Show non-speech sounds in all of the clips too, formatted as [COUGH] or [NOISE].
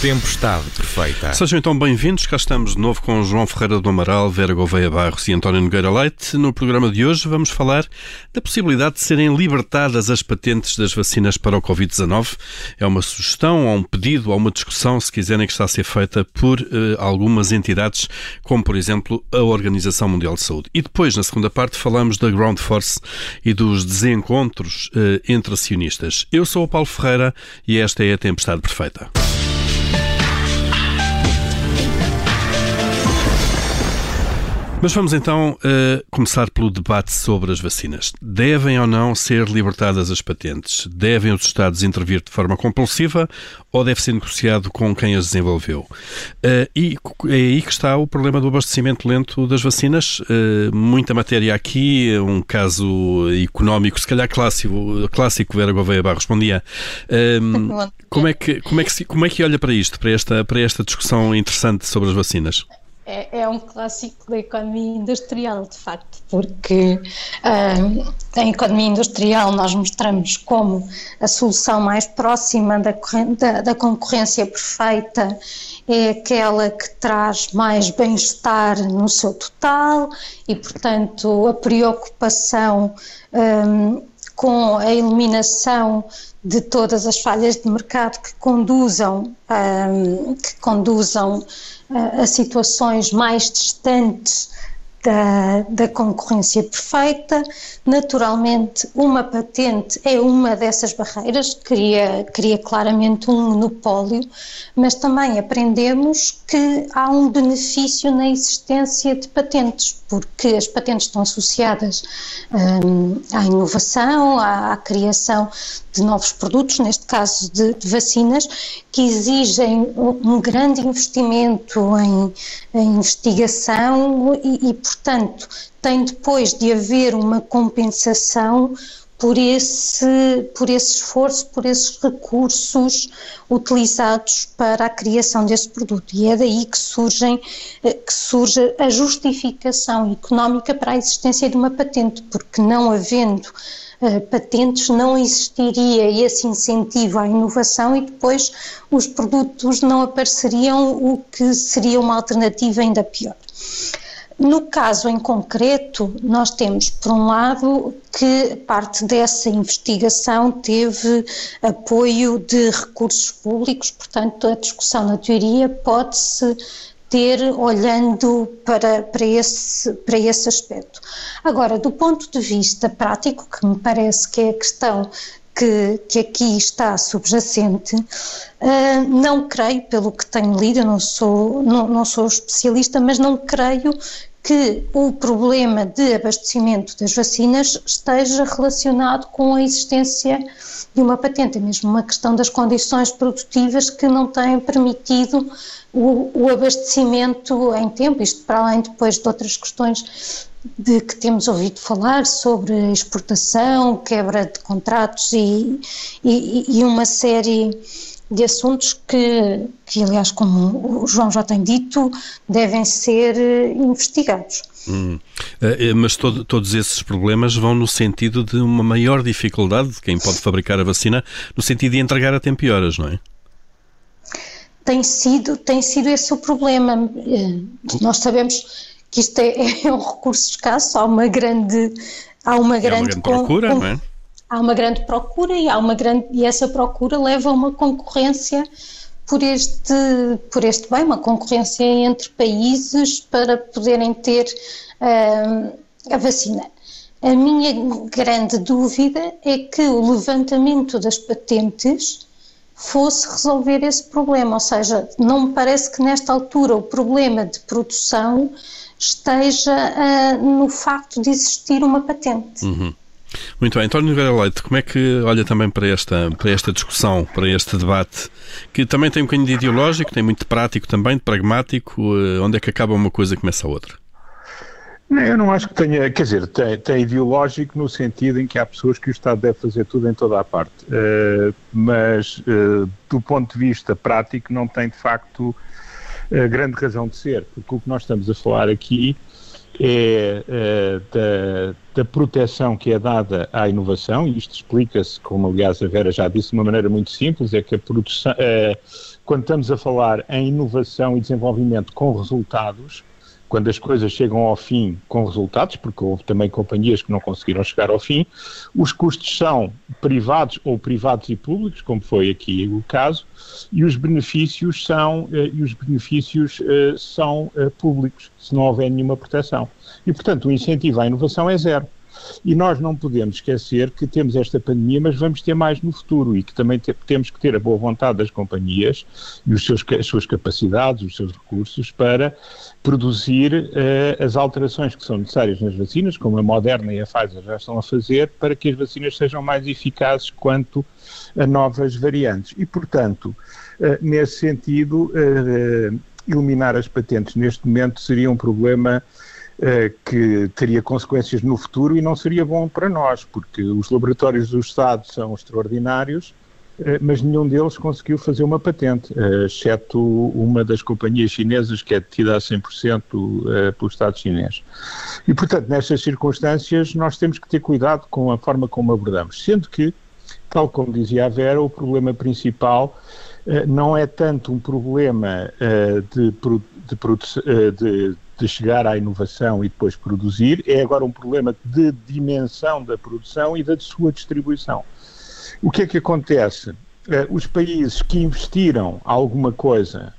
Tempestade perfeita. Sejam então bem-vindos. Cá estamos de novo com João Ferreira do Amaral, Vera Gouveia Barros e António Nogueira Leite. No programa de hoje vamos falar da possibilidade de serem libertadas as patentes das vacinas para o Covid-19. É uma sugestão, ou um pedido, ou uma discussão, se quiserem, que está a ser feita por uh, algumas entidades, como por exemplo a Organização Mundial de Saúde. E depois, na segunda parte, falamos da Ground Force e dos desencontros uh, entre acionistas. Eu sou o Paulo Ferreira e esta é a Tempestade Perfeita. Mas vamos então uh, começar pelo debate sobre as vacinas. Devem ou não ser libertadas as patentes? Devem os Estados intervir de forma compulsiva ou deve ser negociado com quem as desenvolveu? Uh, e é aí que está o problema do abastecimento lento das vacinas. Uh, muita matéria aqui, um caso económico, se calhar clássico, clássico Vera Gouveia Barros. Bom dia. [LAUGHS] como, é que, como, é que, como é que olha para isto, para esta, para esta discussão interessante sobre as vacinas? É, é, um clássico da economia industrial, de facto, porque uh, em economia industrial nós mostramos como a solução mais próxima da, da, da concorrência perfeita é aquela que traz mais bem-estar no seu total e, portanto, a preocupação um, com a eliminação de todas as falhas de mercado que conduzam, um, que conduzam a, a situações mais distantes da, da, concorrência perfeita. Naturalmente, uma patente é uma dessas barreiras, cria, cria claramente um monopólio, mas também aprendemos que há um benefício na existência de patentes, porque as patentes estão associadas um, à inovação, à, à, criação de novos produtos, neste caso de, de vacinas, que exigem um, grande investimento em, em investigação e, e, portanto, tem depois de haver uma compensação por esse, por esse esforço, por esses recursos utilizados para a criação desse produto. E é daí que, surgem, eh, que surge a justificação económica para a existência de uma patente, porque não havendo uh, patentes não existiria esse incentivo à inovação e depois os produtos não apareceriam, o que seria uma alternativa ainda pior. No caso em concreto, nós temos, por um lado, que parte dessa investigação teve apoio de recursos públicos, portanto, a discussão na teoria pode-se ter olhando para, para, esse, para esse aspecto. Agora, do ponto de vista prático, que me parece que é a questão que, que, aqui está subjacente, uh, não creio, pelo que tenho lido, eu não sou, não, não sou especialista, mas não creio que o problema de abastecimento das vacinas esteja relacionado com a existência de uma patente, é mesmo uma questão das condições produtivas que não têm permitido o, o abastecimento em tempo, isto para além depois de outras questões de que temos ouvido falar sobre exportação, quebra de contratos e, e, e uma série de assuntos que, que, aliás, como o João já tem dito, devem ser eh, investigados. Hum. Uh, mas todo, todos esses problemas vão no sentido de uma maior dificuldade de quem pode fabricar a vacina, no sentido de entregar a tempo e horas, não é? Tem sido, tem sido esse o problema. Nós sabemos que isto é, [LAUGHS] é um recurso escasso, há uma grande. Há uma grande, é uma grande procura, com, não é? Há uma grande procura e, há uma grande, e essa procura leva a uma concorrência por este, por este bem, uma concorrência entre países para poderem ter uh, a vacina. A minha grande dúvida é que o levantamento das patentes fosse resolver esse problema, ou seja, não me parece que nesta altura o problema de produção esteja uh, no facto de existir uma patente. Uhum. Muito bem. António Nogueira Leite, como é que olha também para esta, para esta discussão, para este debate, que também tem um bocadinho de ideológico, tem muito de prático também, de pragmático, eh, onde é que acaba uma coisa e começa a outra? Eu não acho que tenha, quer dizer, tem, tem, ideológico no sentido em que há pessoas que o Estado deve fazer tudo em toda a parte, uh, mas uh, do ponto de vista prático não tem de facto uh, grande razão de ser, porque o que nós estamos a falar aqui é uh, da, da, proteção que é dada à inovação, e isto explica-se, como aliás a Vera já disse de uma maneira muito simples, é que a produção, uh, quando estamos a falar em inovação e desenvolvimento com resultados, quando as coisas chegam ao fim com resultados, porque houve também companhias que não conseguiram chegar ao fim, os custos são privados ou privados e públicos, como foi aqui o caso, e os benefícios são, eh, e os benefícios, uh, são uh, públicos, se não houver nenhuma proteção. E, portanto, o incentivo à inovação é zero. E nós não podemos esquecer que temos esta pandemia, mas vamos ter mais no futuro e que também te, temos que ter a boa vontade das companhias e os seus, as suas capacidades, os seus recursos para produzir uh, as alterações que são necessárias nas vacinas, como a Moderna e a Pfizer já estão a fazer, para que as vacinas sejam mais eficazes quanto a novas variantes. E, portanto, uh, nesse sentido, uh, eliminar as patentes neste momento seria um problema que teria consequências no futuro e não seria bom para nós, porque os laboratórios do Estado são extraordinários, mas nenhum deles conseguiu fazer uma patente, eh, exceto uma das companhias chinesas que é detida a 100% pelo Estado chinês. E, portanto, nestas circunstâncias, nós temos que ter cuidado com a forma como abordamos, sendo que, tal como dizia a Vera, o problema principal não é tanto um problema de, de, de, de chegar à inovação e depois produzir, é agora um problema de dimensão da produção e da sua distribuição. O que é que acontece? Uh, os países que investiram alguma coisa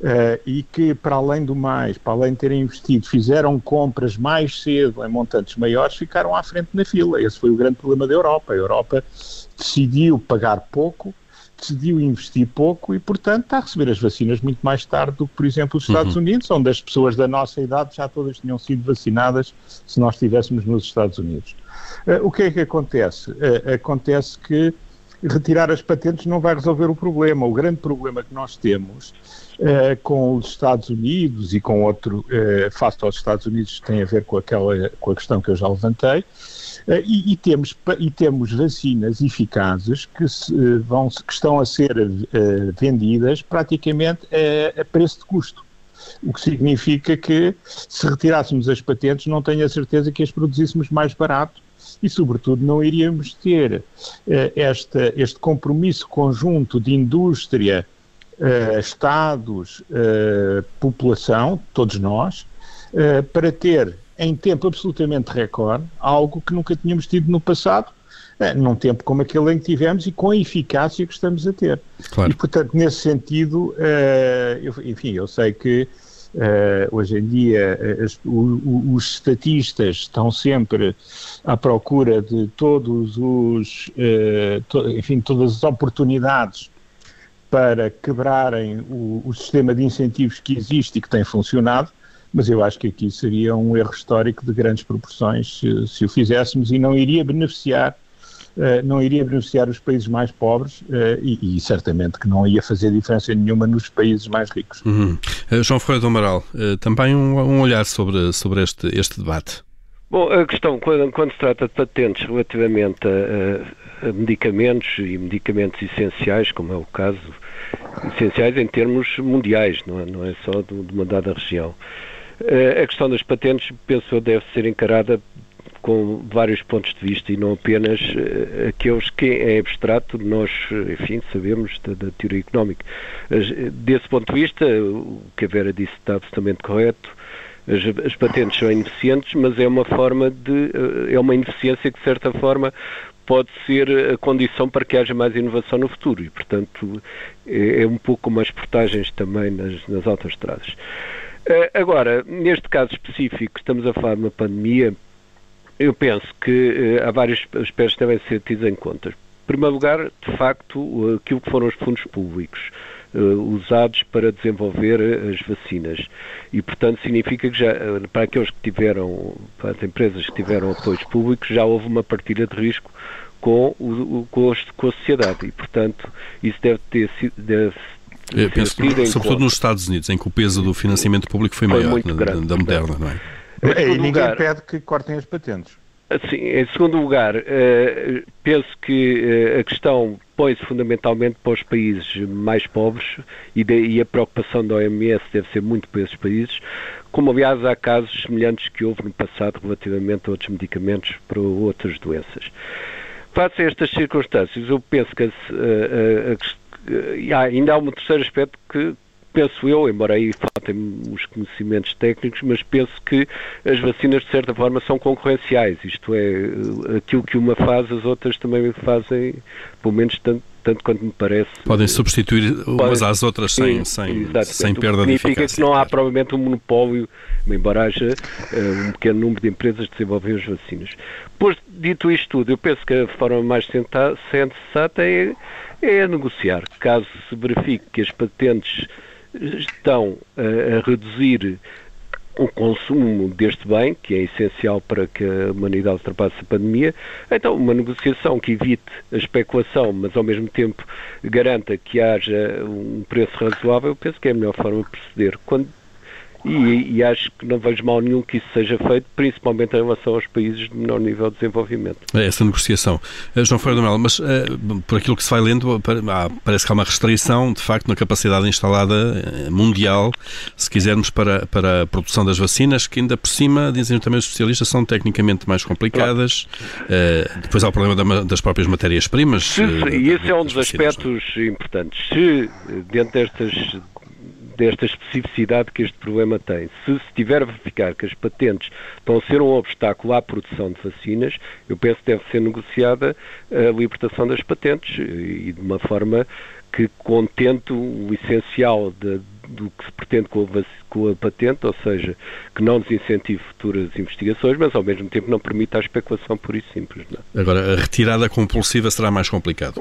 uh, e que, para além do mais, para além de terem investido, fizeram compras mais cedo em montantes maiores, ficaram à frente na fila. Esse foi o grande problema da Europa. A Europa decidiu pagar pouco decidiu investir pouco e, portanto, está a receber as vacinas muito mais tarde do que, por exemplo, os Estados uhum. Unidos, onde as pessoas da nossa idade já todas tinham sido vacinadas se nós estivéssemos nos Estados Unidos. Uh, o que é que acontece? Uh, acontece que retirar as patentes não vai resolver o problema. O grande problema que nós temos uh, com os Estados Unidos e com outro, face aos Estados Unidos, tem a ver com, aquela, com a questão que eu já levantei, e, e, temos, e temos vacinas eficazes que, se, eh, vão, que estão a ser uh, vendidas praticamente a, a preço de custo. O que significa que, se retirássemos as patentes, não tenho a certeza que as produzíssemos mais barato e, sobretudo, não iríamos ter esta, este compromisso conjunto de indústria, Estados, população, todos nós, para ter em tempo absolutamente recorde, algo que nunca tínhamos tido no passado, eh, num tempo como aquele em que tivemos e com a eficácia que estamos a ter. Claro. E, portanto, nesse sentido, uh, eu, enfim, eu sei que uh, hoje em dia as, o, os estatistas estão sempre à procura de todos os, uh, to, enfim, todas as oportunidades para quebrarem o, o sistema de incentivos que existe e que tem funcionado, mas eu acho que aqui seria um erro histórico de grandes proporções se, se o fizéssemos e não iria beneficiar Uh, não iria beneficiar os países mais pobres uh, e, e, certamente que não ia fazer diferença nenhuma nos países mais ricos. Uhum. Uh, João Ferreira do Amaral, também um, um, olhar sobre, sobre este, este debate. Bom, a questão, quando, quando se trata de patentes relativamente a, a, medicamentos e medicamentos essenciais, como é o caso, essenciais em termos mundiais, não é, não é só de, de uma dada região. Eh, a questão das patentes, penso deve ser encarada com vários pontos de vista e não apenas uh, aqueles que em abstrato nós, enfim, sabemos da, da teoria económica. As, desse ponto de vista, o que a Vera disse está absolutamente correto, as, as, patentes são ineficientes, mas é uma forma de, é uma ineficiência que de certa forma pode ser a condição para que haja mais inovação no futuro e, portanto, é, é um pouco como as portagens também nas, nas autoestradas. Eh, agora, neste caso específico, estamos a falar de uma pandemia, eu penso que uh, há vários aspectos que devem ser tidos em conta. Em primeiro lugar, de facto, aquilo que foram os fundos públicos uh, usados para desenvolver as vacinas. E, portanto, significa que já, para aqueles que tiveram, para as empresas que tiveram apoios públicos, já houve uma partilha de risco com, o, com, a sociedade. E, portanto, isso deve ter sido. Eu penso, sobretudo nos Estados Unidos, em que o peso do financiamento público foi, foi maior da, grande, da Moderna, não é? é e ninguém lugar, pede que cortem as patentes. Assim, em segundo lugar, uh, penso que uh, a questão põe-se fundamentalmente para os países mais pobres e, de, e, a preocupação da OMS deve ser muito para esses países, como aliás há casos semelhantes que houve no passado relativamente a outros medicamentos para outras doenças. Face a estas circunstâncias, eu penso que uh, ainda há um terceiro aspecto que penso eu, embora aí faltem os conhecimentos técnicos, mas penso que as vacinas, de certa forma, são concorrenciais. Isto é, aquilo que uma faz, as outras também fazem, pelo menos tanto, tanto quanto me parece. Podem substituir umas às outras sem, sem, sem perda de Significa que não há provavelmente um monopólio, embora haja uh, um pequeno número de empresas que desenvolvem as vacinas. Pois, dito isto tudo, eu penso que a forma mais sensata é, é negociar. Caso se verifique que as patentes estão a, a reduzir o consumo deste bem, que é essencial para que a humanidade ultrapasse a pandemia, então uma negociação que evite a especulação, mas ao mesmo tempo garanta que haja um preço razoável, penso que é a melhor forma de proceder. Quando e, e, acho que não vejo mal nenhum que isso seja feito, principalmente em relação aos países de menor nível de desenvolvimento. É essa negociação. Uh, João Ferreira do Melo, mas uh, por aquilo que se vai lendo, parece que há uma restrição, de facto, na capacidade instalada eh, mundial, se quisermos, para, para a produção das vacinas, que ainda por cima, dizem também os especialistas, são tecnicamente mais complicadas. Uh, depois há o problema da, das próprias matérias-primas. E esse é um dos aspectos importantes. Se, dentro destas desta especificidade que este problema tem. Se se tiver a verificar que as patentes estão a ser um obstáculo à produção de vacinas, eu penso que deve ser negociada a libertação das patentes e de uma forma que contente o essencial de, do que se pretende com a, com a, patente, ou seja, que não desincentive futuras investigações, mas ao mesmo tempo não permita a especulação por isso simples. Não. É? Agora, a retirada compulsiva será mais complicado?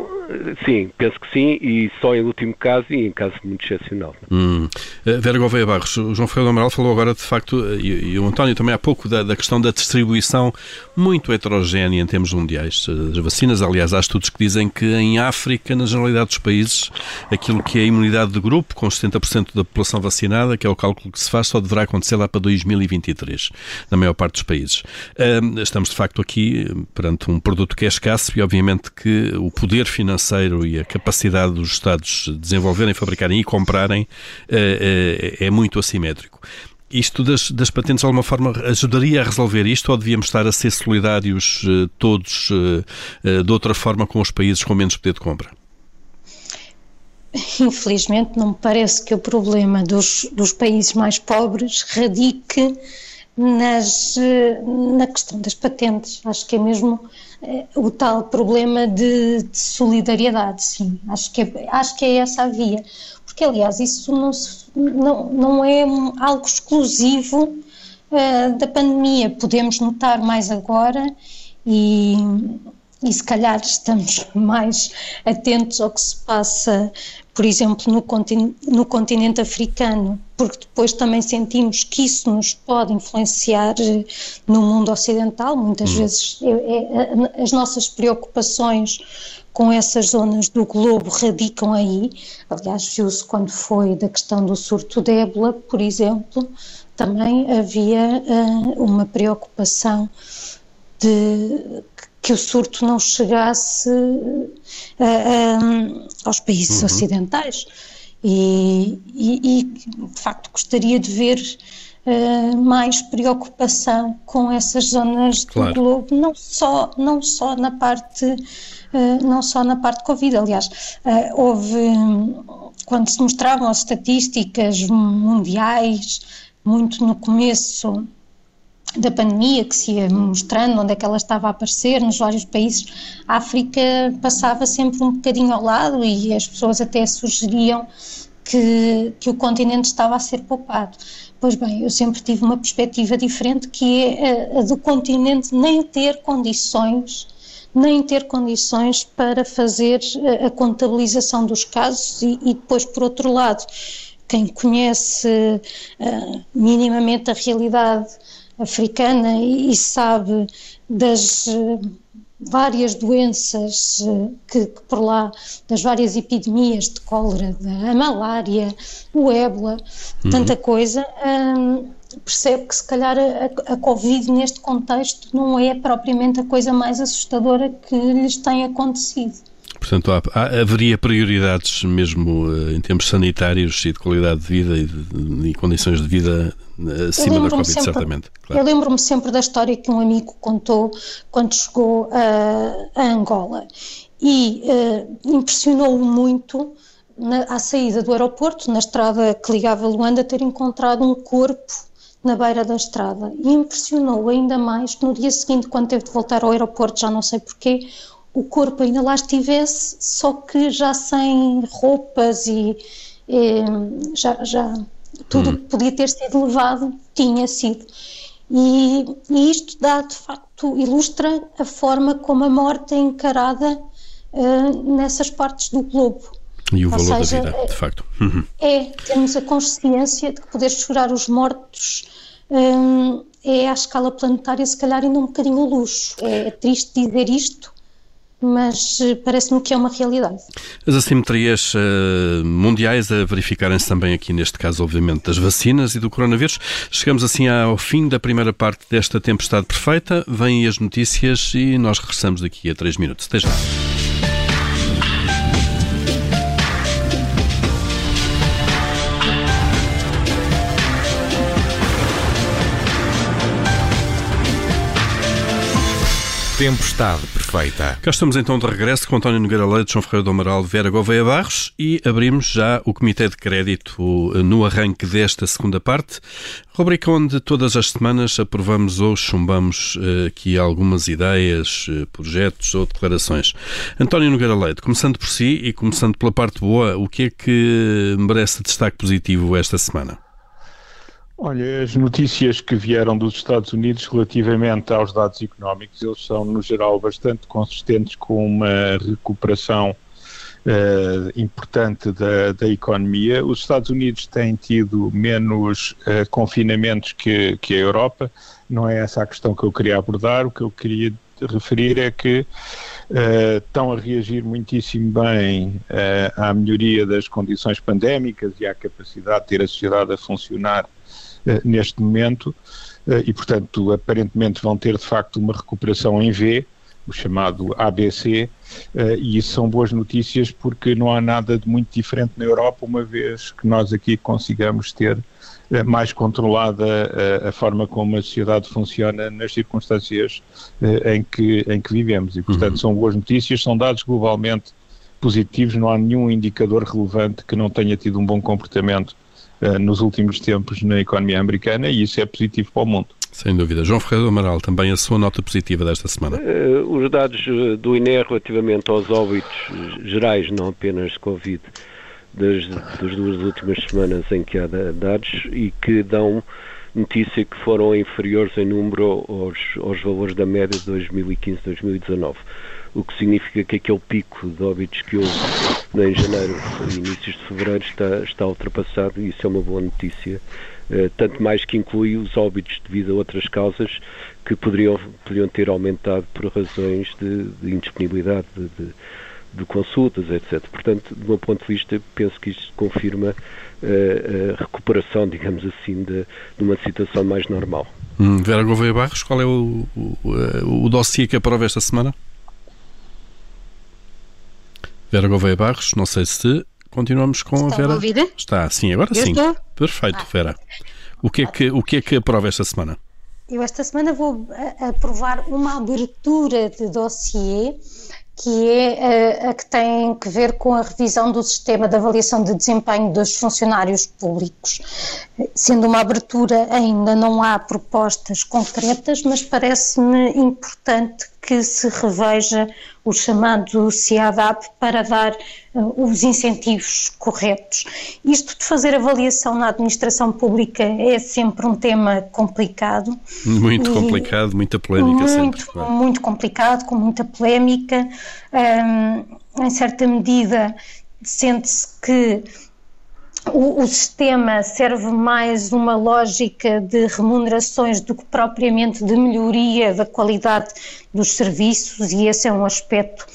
Sim, penso que sim, e só em último caso e em caso muito excepcional. Hum. Eh, Vera Gouveia Barros, o João Ferreira Amaral falou agora, de facto, eh, e, e o António também há pouco, da, da, questão da distribuição muito heterogénea em termos mundiais das vacinas. Aliás, há estudos que dizem que em África, na generalidade dos países, aquilo que é a imunidade de grupo, com 70% da população vacinada, que é o cálculo que se faz, só deverá acontecer lá para 2023, na maior parte dos países. Estamos, de facto, aqui perante um produto que é escasso e, obviamente, que o poder financeiro e a capacidade dos Estados desenvolverem, fabricarem e comprarem eh, eh, é muito assimétrico. Isto das, das, patentes, de alguma forma, ajudaria a resolver isto ou devíamos estar a ser solidários eh, todos de outra forma com os países com menos poder de compra? Infelizmente, não me parece que o problema dos, dos países mais pobres radique nas, na questão das patentes. Acho que é mesmo é, o tal problema de, de, solidariedade, sim. Acho que, é, acho que é essa a via. Porque, aliás, isso não, não, não é algo exclusivo uh, da pandemia. Podemos notar mais agora e e se calhar estamos [LAUGHS] mais atentos ao que se passa, por exemplo, no continente, no continente africano, porque depois também sentimos que isso nos pode influenciar eh, no mundo ocidental. Muitas hum. vezes é, é, as nossas preocupações com essas zonas do globo radicam aí. Aliás, viu-se quando foi da questão do surto de ébola, por exemplo, também havia uh, uma preocupação de que o surto não chegasse uh, uh, aos países uhum. ocidentais. E, e, e, de facto, gostaria de ver uh, mais preocupação com essas zonas claro. do globo, não só, não só na parte. não só na parte Covid, aliás, houve, quando se mostravam as estatísticas mundiais, muito no começo da pandemia que se ia mostrando, onde é que ela estava a aparecer nos vários países, a África passava sempre um bocadinho ao lado e as pessoas até sugeriam que, que o continente estava a ser poupado. Pois bem, eu sempre tive uma perspectiva diferente que é a, a do continente nem ter condições nem ter condições para fazer a, a contabilização dos casos e, e depois, por outro lado, quem conhece uh, minimamente a realidade africana e, sabe das eh, várias doenças eh, que, que, por lá, das várias epidemias de cólera, da malária, o ébola, uhum. tanta coisa, hum, percebe que se calhar a, a, Covid neste contexto não é propriamente a coisa mais assustadora que lhes tem acontecido. Portanto, há, há, haveria prioridades mesmo uh, em termos sanitários e de qualidade de vida e, de, e condições de vida uh, acima da Covid, sempre, certamente. Claro. Eu lembro-me sempre da história que um amigo contou quando chegou a, a Angola e uh, impressionou-o muito na, à saída do aeroporto, na estrada que ligava Luanda, ter encontrado um corpo na beira da estrada. E impressionou ainda mais que no dia seguinte, quando teve de voltar ao aeroporto, já não sei porquê, o corpo ainda lá estivesse, só que já sem roupas e, e já, já tudo o hum. que podia ter sido levado tinha sido. E, e, isto dá, de facto, ilustra a forma como a morte é encarada uh, nessas partes do globo. E o Ou valor seja, da vida, de facto. Uhum. É, temos a consciência de que poder chorar os mortos um, é à escala planetária, se calhar, ainda um bocadinho luxo. É, é triste dizer isto, mas eh, parece-me que é uma realidade. As assimetrias uh, mundiais a verificarem-se também aqui, neste caso, obviamente, das vacinas e do coronavírus. Chegamos assim ao fim da primeira parte desta tempestade perfeita. Vêm as notícias e nós regressamos daqui a três minutos. Até já. Tempestade perfeita. Cá estamos então de regresso com António Nogueira Leite, João Ferreira do Amaral, Vera Gouveia Barros e abrimos já o Comitê de Crédito no arranque desta segunda parte, rubrica onde todas as semanas aprovamos ou chumbamos eh, aqui algumas ideias, eh, projetos ou declarações. António Nogueira Leite, começando por si e começando pela parte boa, o que é que merece destaque positivo esta semana? Olha, as notícias que vieram dos Estados Unidos relativamente aos dados económicos, eles são, no geral, bastante consistentes com uma recuperação uh, importante da, da economia. Os Estados Unidos têm tido menos uh, confinamentos que, que a Europa, não é essa a questão que eu queria abordar, o que eu queria referir é que uh, estão a reagir muitíssimo bem à melhoria das condições pandémicas e à capacidade de ter a sociedade a funcionar neste momento eh, e, portanto, aparentemente vão ter de facto uma recuperação em V, o chamado ABC, eh, e isso são boas notícias porque não há nada de muito diferente na Europa, uma vez que nós aqui consigamos ter mais controlada a, forma como a sociedade funciona nas circunstâncias em, que, em que vivemos. E, portanto, uhum. são boas notícias, são dados globalmente positivos, não há nenhum indicador relevante que não tenha tido um bom comportamento nos últimos tempos na economia americana e isso é positivo para o mundo. Sem dúvida. João Ferreira do Amaral, também a sua nota positiva desta semana. Uh, os dados eh, do INE relativamente aos óbitos gerais, não apenas de Covid, das, das duas últimas semanas em que há dados e que dão notícia que foram inferiores em número aos, aos valores da média de 2015-2019 o que significa que aquele pico de óbitos que houve em janeiro e inícios de fevereiro está, está ultrapassado e isso é uma boa notícia, uh, tanto mais que inclui os óbitos devido a outras causas que poderiam, poderiam ter aumentado por razões de, de indisponibilidade de, de, de, consultas, etc. Portanto, do meu ponto de vista, penso que isto confirma uh, a recuperação, digamos assim, de, de uma situação mais normal. Hum, Vera Gouveia Barros, qual é o, o, o dossiê que aprova esta semana? Vera Gouveia Barros, não sei se continuamos com Estão a Vera. A ouvir? Está, sim, agora Eu sim. Estou? Perfeito, ah. Vera. O que, é que, o que é que aprova esta semana? Eu esta semana vou eh, aprovar uma abertura de dossiê que é a, a, que tem que ver com a revisão do sistema de avaliação de desempenho dos funcionários públicos. Sendo uma abertura, ainda não há propostas concretas, mas parece-me importante que se reveja o chamado CIADAP para dar uh, os incentivos corretos. Isto de fazer avaliação na administração pública é sempre um tema complicado. Muito complicado, muita polémica muito, sempre. Muito complicado, com muita polémica. Um, em certa medida, sente-se que o, o, sistema serve mais uma lógica de remunerações do que propriamente de melhoria da qualidade dos serviços, e esse é um aspecto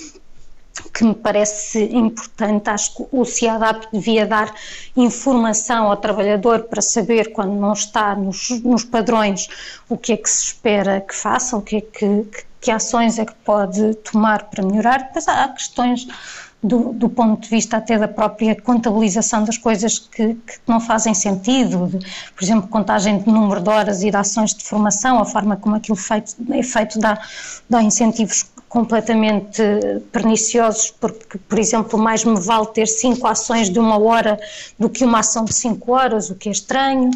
que me parece importante. Acho que o CIADAP devia dar informação ao trabalhador para saber, quando não está nos, nos padrões, o que é que se espera que faça, o que é que, que, que ações é que pode tomar para melhorar. Depois há questões do, do, ponto de vista até da própria contabilização das coisas que, que, não fazem sentido, de, por exemplo, contagem de número de horas e de ações de formação, a forma como aquilo feito, é feito dá, dá incentivos completamente perniciosos, porque, por exemplo, mais me vale ter cinco ações de uma hora do que uma ação de cinco horas, o que é estranho.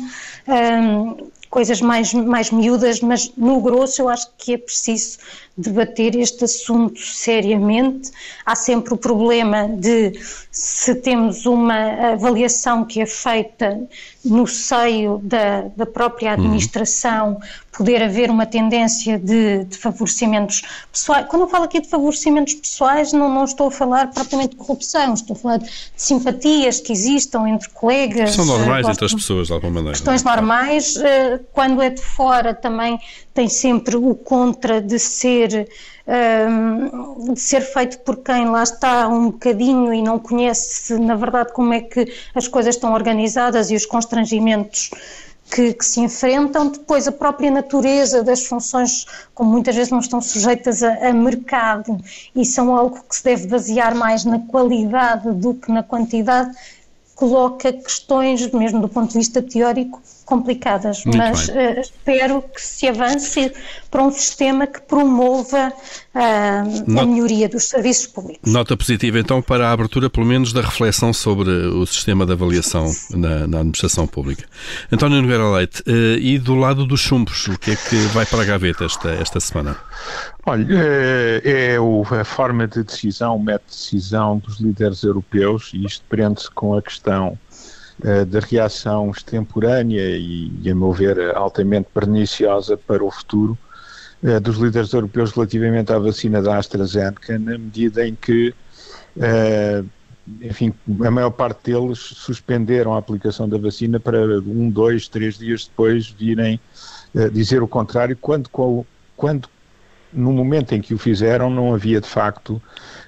Um, coisas mais, mais miúdas, mas no grosso eu acho que é preciso debater este assunto seriamente. Há sempre o problema de se temos uma avaliação que é feita no seio da, da própria uhum. administração, uhum. Poder haver uma tendência de, de, favorecimentos pessoais. Quando eu falo aqui de favorecimentos pessoais, não, não estou a falar propriamente de corrupção, estou a falar de simpatias que existam entre colegas. São normais uh, entre as pessoas, de alguma maneira. Questões normais. Uh, quando é de fora também tem sempre o contra de ser, um, de ser feito por quem lá está um bocadinho e não conhece, na verdade, como é que as coisas estão organizadas e os constrangimentos que, que, se enfrentam, depois a própria natureza das funções, como muitas vezes não estão sujeitas a, a, mercado e são algo que se deve basear mais na qualidade do que na quantidade, coloca questões, mesmo do ponto de vista teórico, complicadas, Muito mas uh, espero que se avance para um sistema que promova uh, a melhoria dos serviços públicos. Nota positiva então para a abertura, pelo menos, da reflexão sobre o sistema de avaliação na, na administração pública. António Nogueira Leite, uh, e do lado dos chumbos, o que é que vai para a gaveta esta, esta semana? Olha, é a forma de decisão, o método de decisão dos líderes europeus, e isto prende-se com a questão uh, da reação extemporânea e, a meu ver, altamente perniciosa para o futuro uh, dos líderes europeus relativamente à vacina da AstraZeneca, na medida em que, uh, enfim, a maior parte deles suspenderam a aplicação da vacina para um, dois, três dias depois virem dizer o contrário, quando, quando no momento em que o fizeram, não havia de facto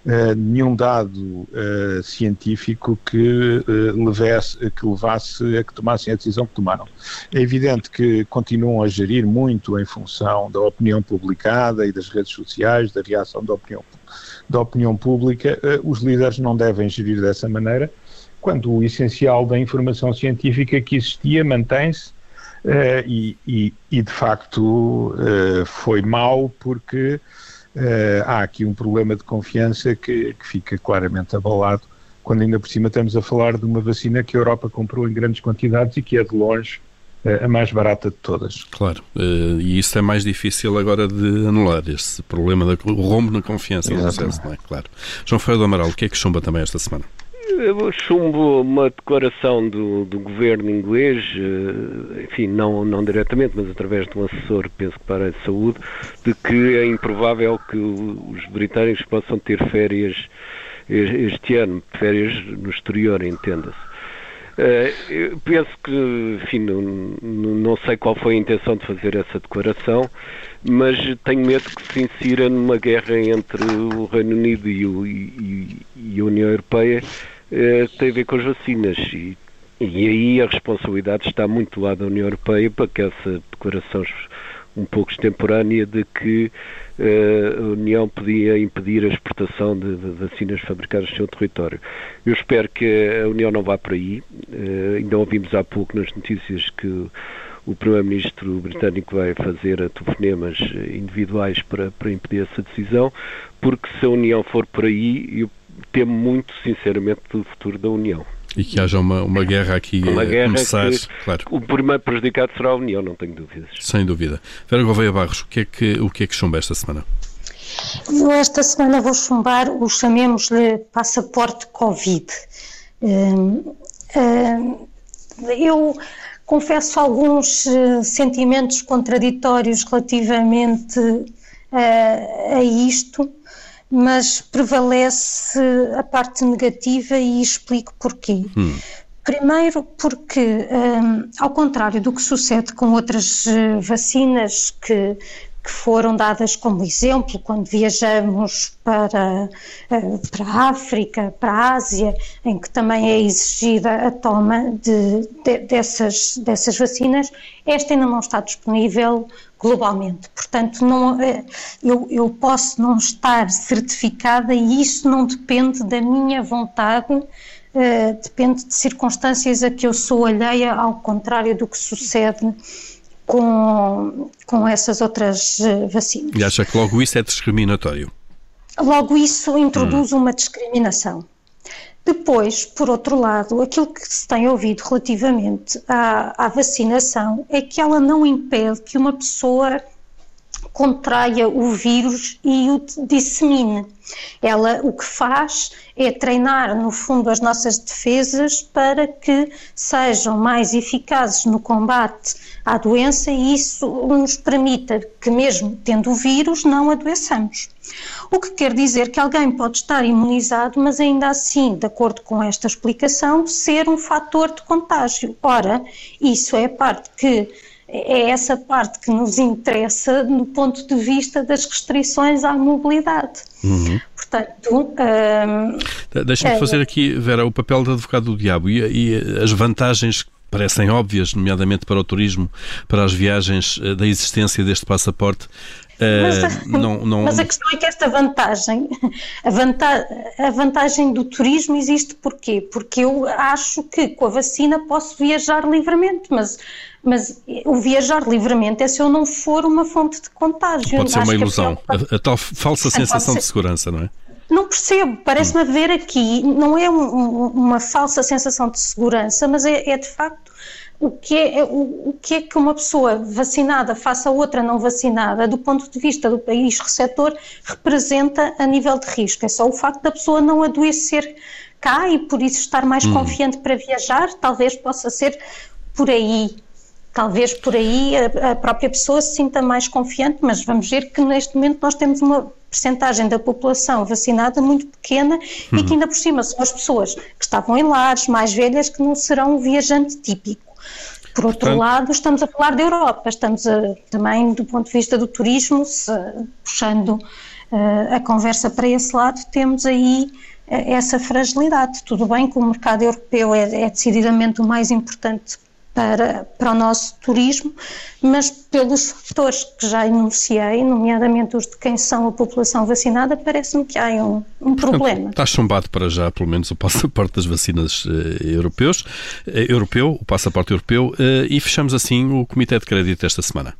uh, nenhum dado uh, científico que, uh, levasse, que levasse a que tomassem a decisão que tomaram. É evidente que continuam a gerir muito em função da opinião publicada e das redes sociais, da reação da opinião, da opinião pública. os líderes não devem gerir dessa maneira, quando o essencial da informação científica que existia mantém-se Uh, e, e, e, de facto uh, foi mau porque uh, há aqui um problema de confiança que, que, fica claramente abalado quando ainda por cima estamos a falar de uma vacina que a Europa comprou em grandes quantidades e que é de longe a mais barata de todas. Claro, e isso é mais difícil agora de anular, esse problema do rombo na confiança no processo, não é? Claro. João Ferreira do Amaral, o que é que chumba também esta semana? Eu chumbo uma declaração do, do governo inglês, eh, enfim, não, não diretamente, mas através de um assessor, penso que para a saúde, de que é improvável que os britânicos possam ter férias este ano, férias no exterior, entenda-se. Uh, eu penso que, enfim, não, não, sei qual foi a intenção de fazer essa declaração, mas tenho medo que se insira numa guerra entre o Reino Unido e, o, e, e a União Europeia eh, tem a ver com as vacinas e, e aí a responsabilidade está muito do lado da União Europeia para que essa declaração um pouco extemporânea de que uh, a União podia impedir a exportação de, de, vacinas fabricadas no seu território. Eu espero que a União não vá por aí. Uh, ainda ouvimos há pouco nas notícias que o Primeiro-Ministro britânico vai fazer telefonemas individuais para, para impedir essa decisão, porque se a União for por aí, eu temo muito, sinceramente, do futuro da União. E que haja uma, uma guerra aqui uma guerra começar, que, claro. O primeiro prejudicado será a União, não tenho dúvidas. Sem dúvida. Vera Gouveia Barros, o que é que, o que, é que chumba esta semana? Eu esta semana vou chumbar o chamemos-lhe passaporte Covid. Hum, hum, eu confesso alguns eh, sentimentos contraditórios relativamente eh, a isto mas prevalece a parte negativa e explico porquê. Hum. Primeiro, porque, um, ao contrário do que sucede com outras uh, vacinas que, que foram dadas como exemplo quando viajamos para, eh, para a África, para a Ásia, em que também é exigida a toma de, de, dessas, dessas vacinas, esta ainda não está disponível globalmente. Portanto, não, eh, eu, eu posso não estar certificada e isso não depende da minha vontade Uh, depende de circunstâncias a que eu sou alheia, ao contrário do que sucede com, com essas outras uh, vacinas. E acha que logo isso é discriminatório? Logo isso introduz hum. uma discriminação. Depois, por outro lado, aquilo que se tem ouvido relativamente à, à vacinação é que ela não impede que uma pessoa contraia o vírus e o dissemine. Ela o que faz é treinar, no fundo, as nossas defesas para que sejam mais eficazes no combate à doença e isso nos permita que, mesmo tendo o vírus, não adoeçamos. O que quer dizer que alguém pode estar imunizado, mas ainda assim, de acordo com esta explicação, ser um fator de contágio. Ora, isso é a parte que é essa parte que nos interessa no ponto de vista das restrições à mobilidade. Uhum. Portanto. Um, Deixa-me é, fazer aqui, Vera, o papel do advogado do diabo e, e as vantagens parecem óbvias, nomeadamente para o turismo, para as viagens, eh, da existência deste passaporte. Mas a, eh, não, não... mas a, questão é que esta vantagem, a, vanta, a vantagem do turismo existe porquê? Porque eu acho que com a vacina posso viajar livremente, mas mas o viajar livremente é se eu não for uma fonte de contágio. Pode ser uma ilusão, a, a, tal falsa sensação de segurança, não é? Não percebo, parece-me haver aqui, não é um, uma falsa sensação de segurança, mas é, é de facto o que é, o, o, que é que uma pessoa vacinada faça outra não vacinada, do ponto de vista do país receptor, representa a nível de risco. É só o facto da pessoa não adoecer cá e por isso estar mais hum. confiante para viajar, talvez possa ser por aí talvez por aí a, a, própria pessoa se sinta mais confiante, mas vamos ver que neste momento nós temos uma percentagem da população vacinada muito pequena uhum. e que ainda por cima são as pessoas que estavam em lares, mais velhas, que não serão um viajante típico. Por outro Portanto, lado, estamos a falar da Europa, estamos a, também do ponto de vista do turismo, se, puxando uh, a conversa para esse lado, temos aí uh, essa fragilidade. Tudo bem que o mercado europeu é, é decididamente o mais importante para, para o nosso turismo, mas pelos fatores que já enunciei, nomeadamente os de quem são a população vacinada, parece-me que há um, um problema. Está chumbado para já, pelo menos, o passaporte das vacinas eh, europeus, eh, europeu, o passaporte europeu, eh, e fechamos assim o Comitê de Crédito esta semana.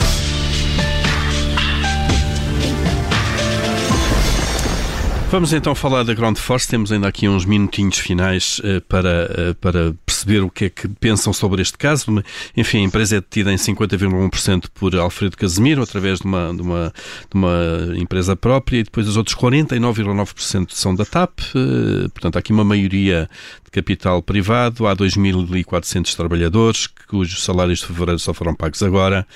Vamos então falar da Ground Force. Temos ainda aqui uns minutinhos finais uh, para, uh, para perceber o que é que pensam sobre este caso. Enfim, a empresa é detida em 50,1% por Alfredo Casemiro, através de uma, de, uma, de uma empresa própria, e depois os outros 49,9% são da TAP. Uh, portanto, há aqui uma maioria capital privado, há 2.400 trabalhadores cujos salários de fevereiro só foram pagos agora,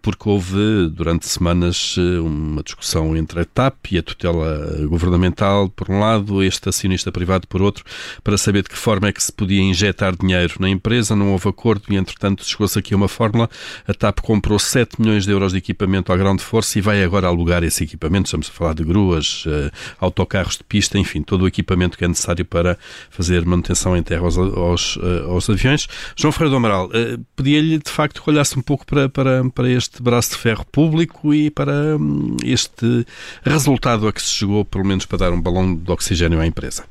porque houve durante semanas eh, uma discussão entre a TAP e a tutela governamental, por um lado, este acionista privado por outro, para saber de que forma é que se podia injetar dinheiro na empresa. Não houve acordo e, entretanto, chegou-se aqui a uma fórmula. A TAP comprou 7 milhões de euros de equipamento à Ground Force e vai agora alugar esse equipamento. Estamos a falar de gruas, eh, autocarros de pista, enfim, todo o equipamento que é necessário para fazer fazer manutenção em terra aos, aos, eh, aos aviões. João Ferreira do Amaral, eh, pedia-lhe de facto que olhasse um pouco para, para, para este braço de ferro público e para hum, este resultado a que se chegou, pelo menos para dar um balão de oxigênio à empresa.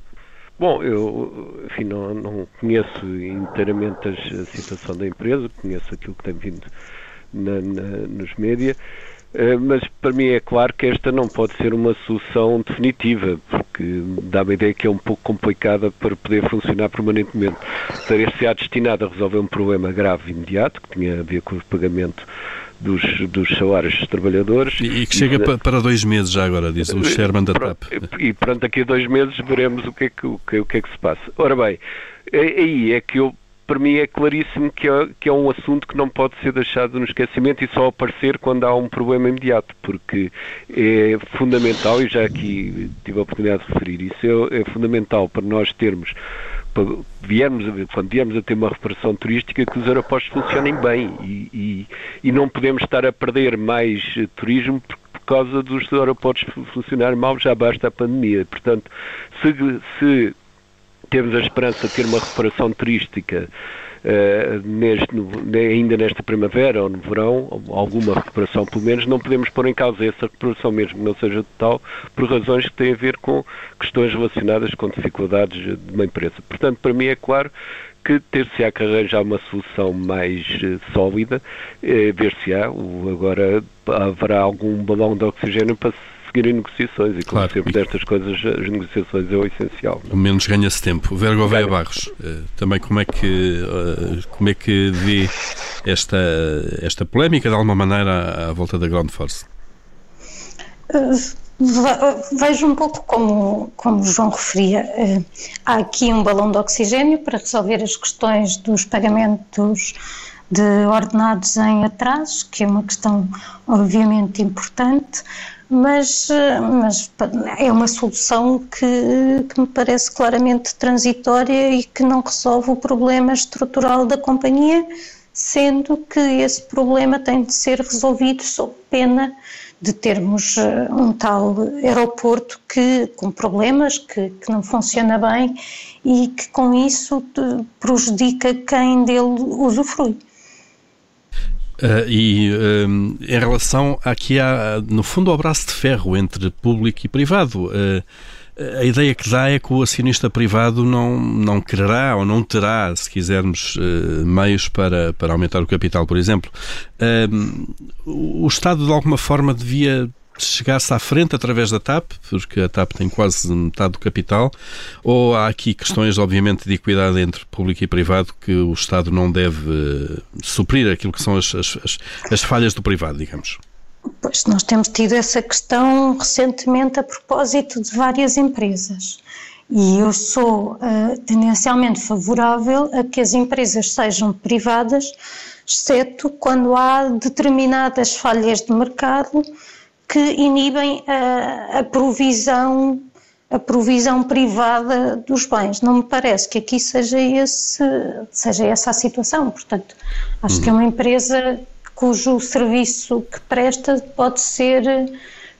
Bom, eu enfim, não, não conheço inteiramente a situação da empresa, conheço aquilo que tem vindo na, na, nos média. Eh, mas para mim é claro que esta não pode ser uma solução definitiva, porque dá-me a ideia que é um pouco complicada para poder funcionar permanentemente. Estaria-se destinada a resolver um problema grave imediato, que tinha a ver com o pagamento dos, dos salários dos trabalhadores. E, e que chega e, para dois meses já agora, diz o eh, Sherman da TAP. E pronto, daqui a dois meses veremos o que é que, o que, o que, é que se passa. Ora bem, aí é que eu para mim é claríssimo que é, que é um assunto que não pode ser deixado no esquecimento e só aparecer quando há um problema imediato, porque é fundamental, e já aqui tive a oportunidade de referir isso, é, é fundamental para nós termos viermos, quando viermos a ter uma reparação turística, que os aeroportos funcionem bem e, e, e não podemos estar a perder mais turismo por, por causa dos aeroportos funcionarem mal, já basta a pandemia. Portanto, se, se temos a esperança de ter uma reparação turística Uh, neste, no, ainda nesta primavera ou no verão, alguma recuperação pelo menos, não podemos pôr em causa essa recuperação, mesmo que não seja total, por razões que têm a ver com questões relacionadas com dificuldades de uma empresa. Portanto, para mim é claro que ter-se-á que arranjar uma solução mais uh, sólida, uh, ver-se-á, agora haverá algum balão de oxigênio para seguirem negociações e, como claro. sempre, destas coisas, as negociações é o essencial. Ao menos ganha-se tempo. Vergo Veia Barros, uh, também como é que, uh, como é que vê esta, esta polémica, de alguma maneira, à, volta da Ground Force? Uh, vejo um pouco como, como o João referia. há aqui um balão de oxigênio para resolver as questões dos pagamentos de ordenados em atrasos, que é uma questão obviamente importante mas, mas é uma solução que, que me parece claramente transitória e que não resolve o problema estrutural da companhia, sendo que esse problema tem de ser resolvido sob pena de termos eh, um tal aeroporto que, com problemas, que, que não funciona bem e que com isso prejudica quem dele usufrui. Uh, e uh, em relação aqui, há, no fundo, ao braço de ferro entre público e privado. Uh, a ideia que dá é que o acionista privado não, não quererá ou não terá, se quisermos, meios para, para aumentar o capital, por exemplo. o Estado, de alguma forma, devia chegasse à frente através da TAP, porque a TAP tem quase metade do capital, ou há aqui questões, obviamente, de equidade entre público e privado que o Estado não deve eh, suprir aquilo que são as, as, as falhas do privado, digamos? Pois, nós temos tido essa questão recentemente a propósito de várias empresas. E eu sou uh, tendencialmente favorável a que as empresas sejam privadas, exceto quando há determinadas falhas de mercado que inibem a, a provisão a provisão privada dos bens. Não me parece que aqui seja, esse, seja essa a situação. Portanto, acho uhum. que é uma empresa cujo serviço que presta pode ser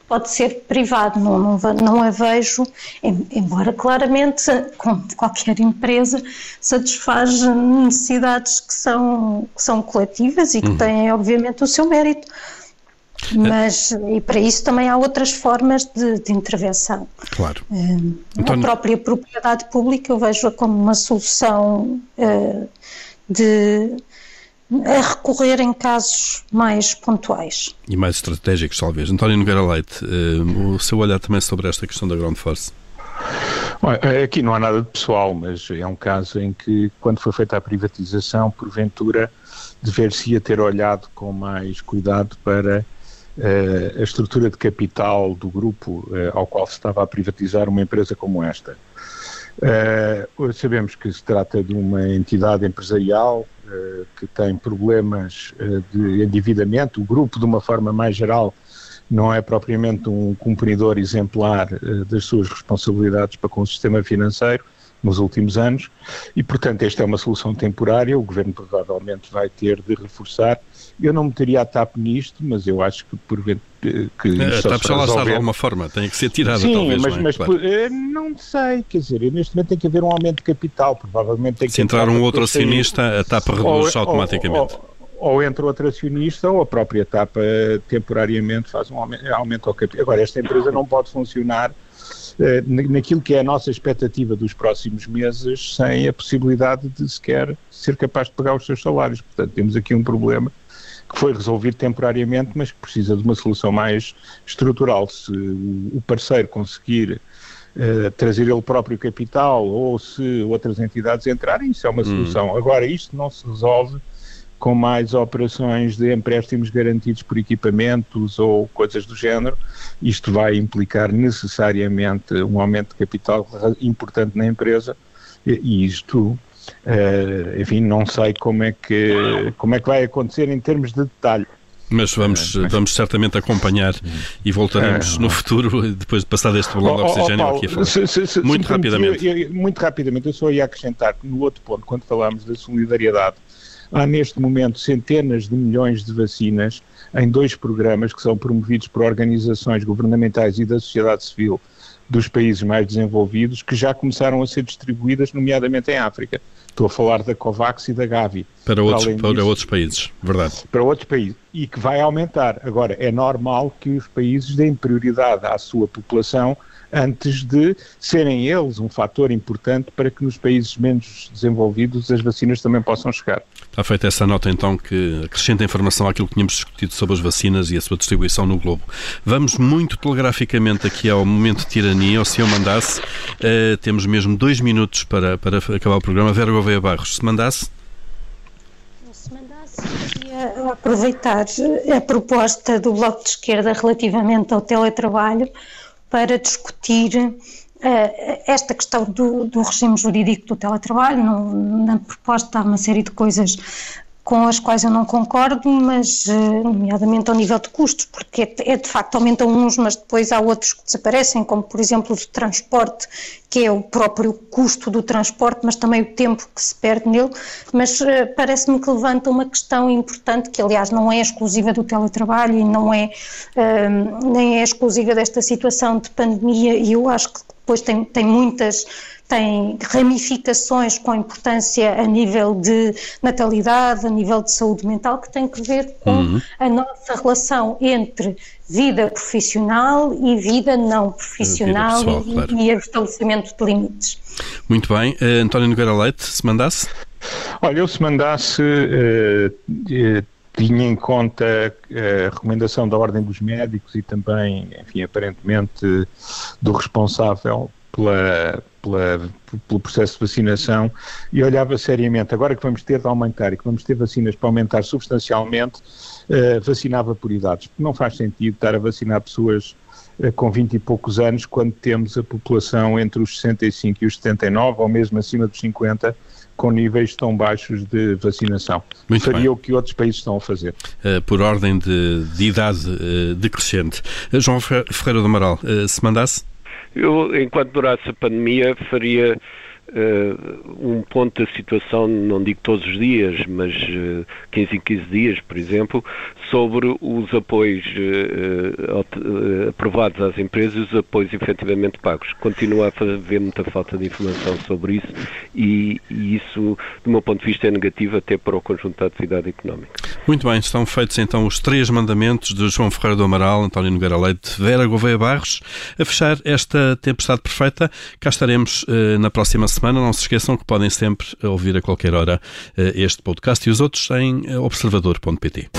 pode ser privado, não, não, não a vejo, embora claramente, como qualquer empresa, satisfaz necessidades que são, que são coletivas e que uhum. têm, obviamente, o seu mérito mas, e para isso também há outras formas de, de intervenção. Claro. Uh, António... A própria propriedade pública eu vejo como uma solução uh, de a recorrer em casos mais pontuais. E mais estratégicos, talvez. António Nogueira Leite, uh, o seu olhar também sobre esta questão da Ground Force? Aqui não há nada de pessoal, mas é um caso em que, quando foi feita a privatização, porventura dever-se-ia ter olhado com mais cuidado para a estrutura de capital do grupo uh, ao qual se estava a privatizar uma empresa como esta. Uh, sabemos que se trata de uma entidade empresarial que tem problemas de endividamento. O grupo, de uma forma mais geral, não é propriamente um cumpridor exemplar das suas responsabilidades para com o sistema financeiro nos últimos anos e, portanto, esta é uma solução temporária. O governo provavelmente vai ter de reforçar eu não meteria a TAP nisto, mas eu acho que por que a TAP já lá está de alguma forma, tem que ser tirada Sim, talvez. Mas, não, é? mas claro. Eh, não sei, quer dizer, neste momento tem que haver um aumento de capital, provavelmente tem que Se entrar um outro acionista, a TAP reduz ou, automaticamente. Ou, ou, ou entra outro acionista ou a própria TAP eh, temporariamente faz um aumento, aumento ao capital. Agora, esta empresa não pode funcionar naquilo que é a nossa expectativa dos próximos meses sem a possibilidade de sequer ser capaz de pagar os seus salários. Portanto, temos aqui um problema que foi resolvido temporariamente, mas que precisa de uma solução mais estrutural. Se o parceiro conseguir uh, trazer ele próprio capital ou se outras entidades entrarem, isso é uma hum. solução. Hum. Agora, isto não se resolve com mais operações de empréstimos garantidos por equipamentos ou coisas do género. Isto vai implicar necessariamente um aumento de capital importante na empresa e isto Uh, enfim, não sei como é, que, como é que vai acontecer em termos de detalhe. Mas vamos, uh, vamos certamente acompanhar e voltaremos no futuro, [LAUGHS] depois de passar este balão de oxigênio oh, oh, aqui a falar. Muito rapidamente. Muito rapidamente, eu só ia acrescentar que no outro ponto, quando falámos da solidariedade, há neste momento centenas de milhões de vacinas em dois programas que são promovidos por organizações governamentais e da sociedade civil dos países mais desenvolvidos que já começaram a ser distribuídas, nomeadamente em África. Estou a falar da COVAX e da Gavi. Para outros, para, para outros países, verdade. Para outros países. E que vai aumentar. Agora, é normal que os países deem prioridade à sua população antes de serem eles um fator importante para que nos países menos desenvolvidos as vacinas também possam chegar. Está feita essa nota então que acrescenta informação àquilo que tínhamos discutido sobre as vacinas e a sua distribuição no globo. Vamos muito telegraficamente aqui ao momento de tirania, ou se eu mandasse, uh, temos mesmo dois minutos para, para acabar o programa. Vera Gouveia Barros, se mandasse? Se mandasse, queria aproveitar a proposta do Bloco de Esquerda relativamente ao teletrabalho para discutir uh, esta questão do, do, regime jurídico do teletrabalho. Na proposta há uma série de coisas com as quais eu não concordo, mas eh, nomeadamente ao nível de custos, porque é, é, de facto aumentam uns, mas depois há outros que desaparecem, como por exemplo o transporte, que é o próprio custo do transporte, mas também o tempo que se perde nele, mas uh, parece-me que levanta uma questão importante, que aliás não é exclusiva do teletrabalho e não é, uh, nem é exclusiva desta situação de pandemia, e eu acho que depois tem, tem muitas tem ramificações com importância a nível de natalidade, a nível de saúde mental, que tem que ver com uhum. a nossa relação entre vida profissional e vida não profissional vida pessoal, e, claro. e estabelecimento de limites. Muito bem. Uh, António Nogueira Leite, se mandasse? Olha, eu se mandasse. Uh, uh, tinha em conta a recomendação da Ordem dos Médicos e também, enfim, aparentemente do responsável pela, pela, pelo processo de vacinação e olhava seriamente, agora que vamos ter de aumentar e que vamos ter vacinas para aumentar substancialmente, uh, vacinava por idades. Não faz sentido estar a vacinar pessoas uh, com 20 e poucos anos quando temos a população entre os 65 e os 79 ou mesmo acima dos 50 com níveis tão baixos de vacinação. Muito Faria bem. o que outros países estão a fazer. Uh, por ordem de, de idade decrescente. João Ferreira do Amaral, se mandasse? Eu, enquanto durasse a pandemia, faria um ponto da situação, não digo todos os dias, mas uh, 15 em 15 dias, por exemplo, sobre os apoios uh, aprovados às empresas e os apoios efetivamente pagos. Continua a haver muita falta de informação sobre isso e, e, isso, do meu ponto de vista, é negativo até para o conjunto da atividade económica. Muito bem, estão feitos então os três mandamentos de João Ferreira do Amaral, António Nogueira Leite, Vera Gouveia Barros, a fechar esta tempestade perfeita. Cá estaremos na próxima semana semana. Não se esqueçam que podem sempre ouvir a qualquer hora eh, este podcast e os outros em eh, observador.pt.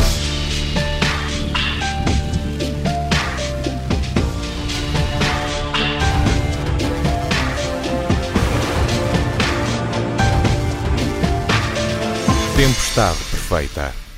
Tempestade perfeita.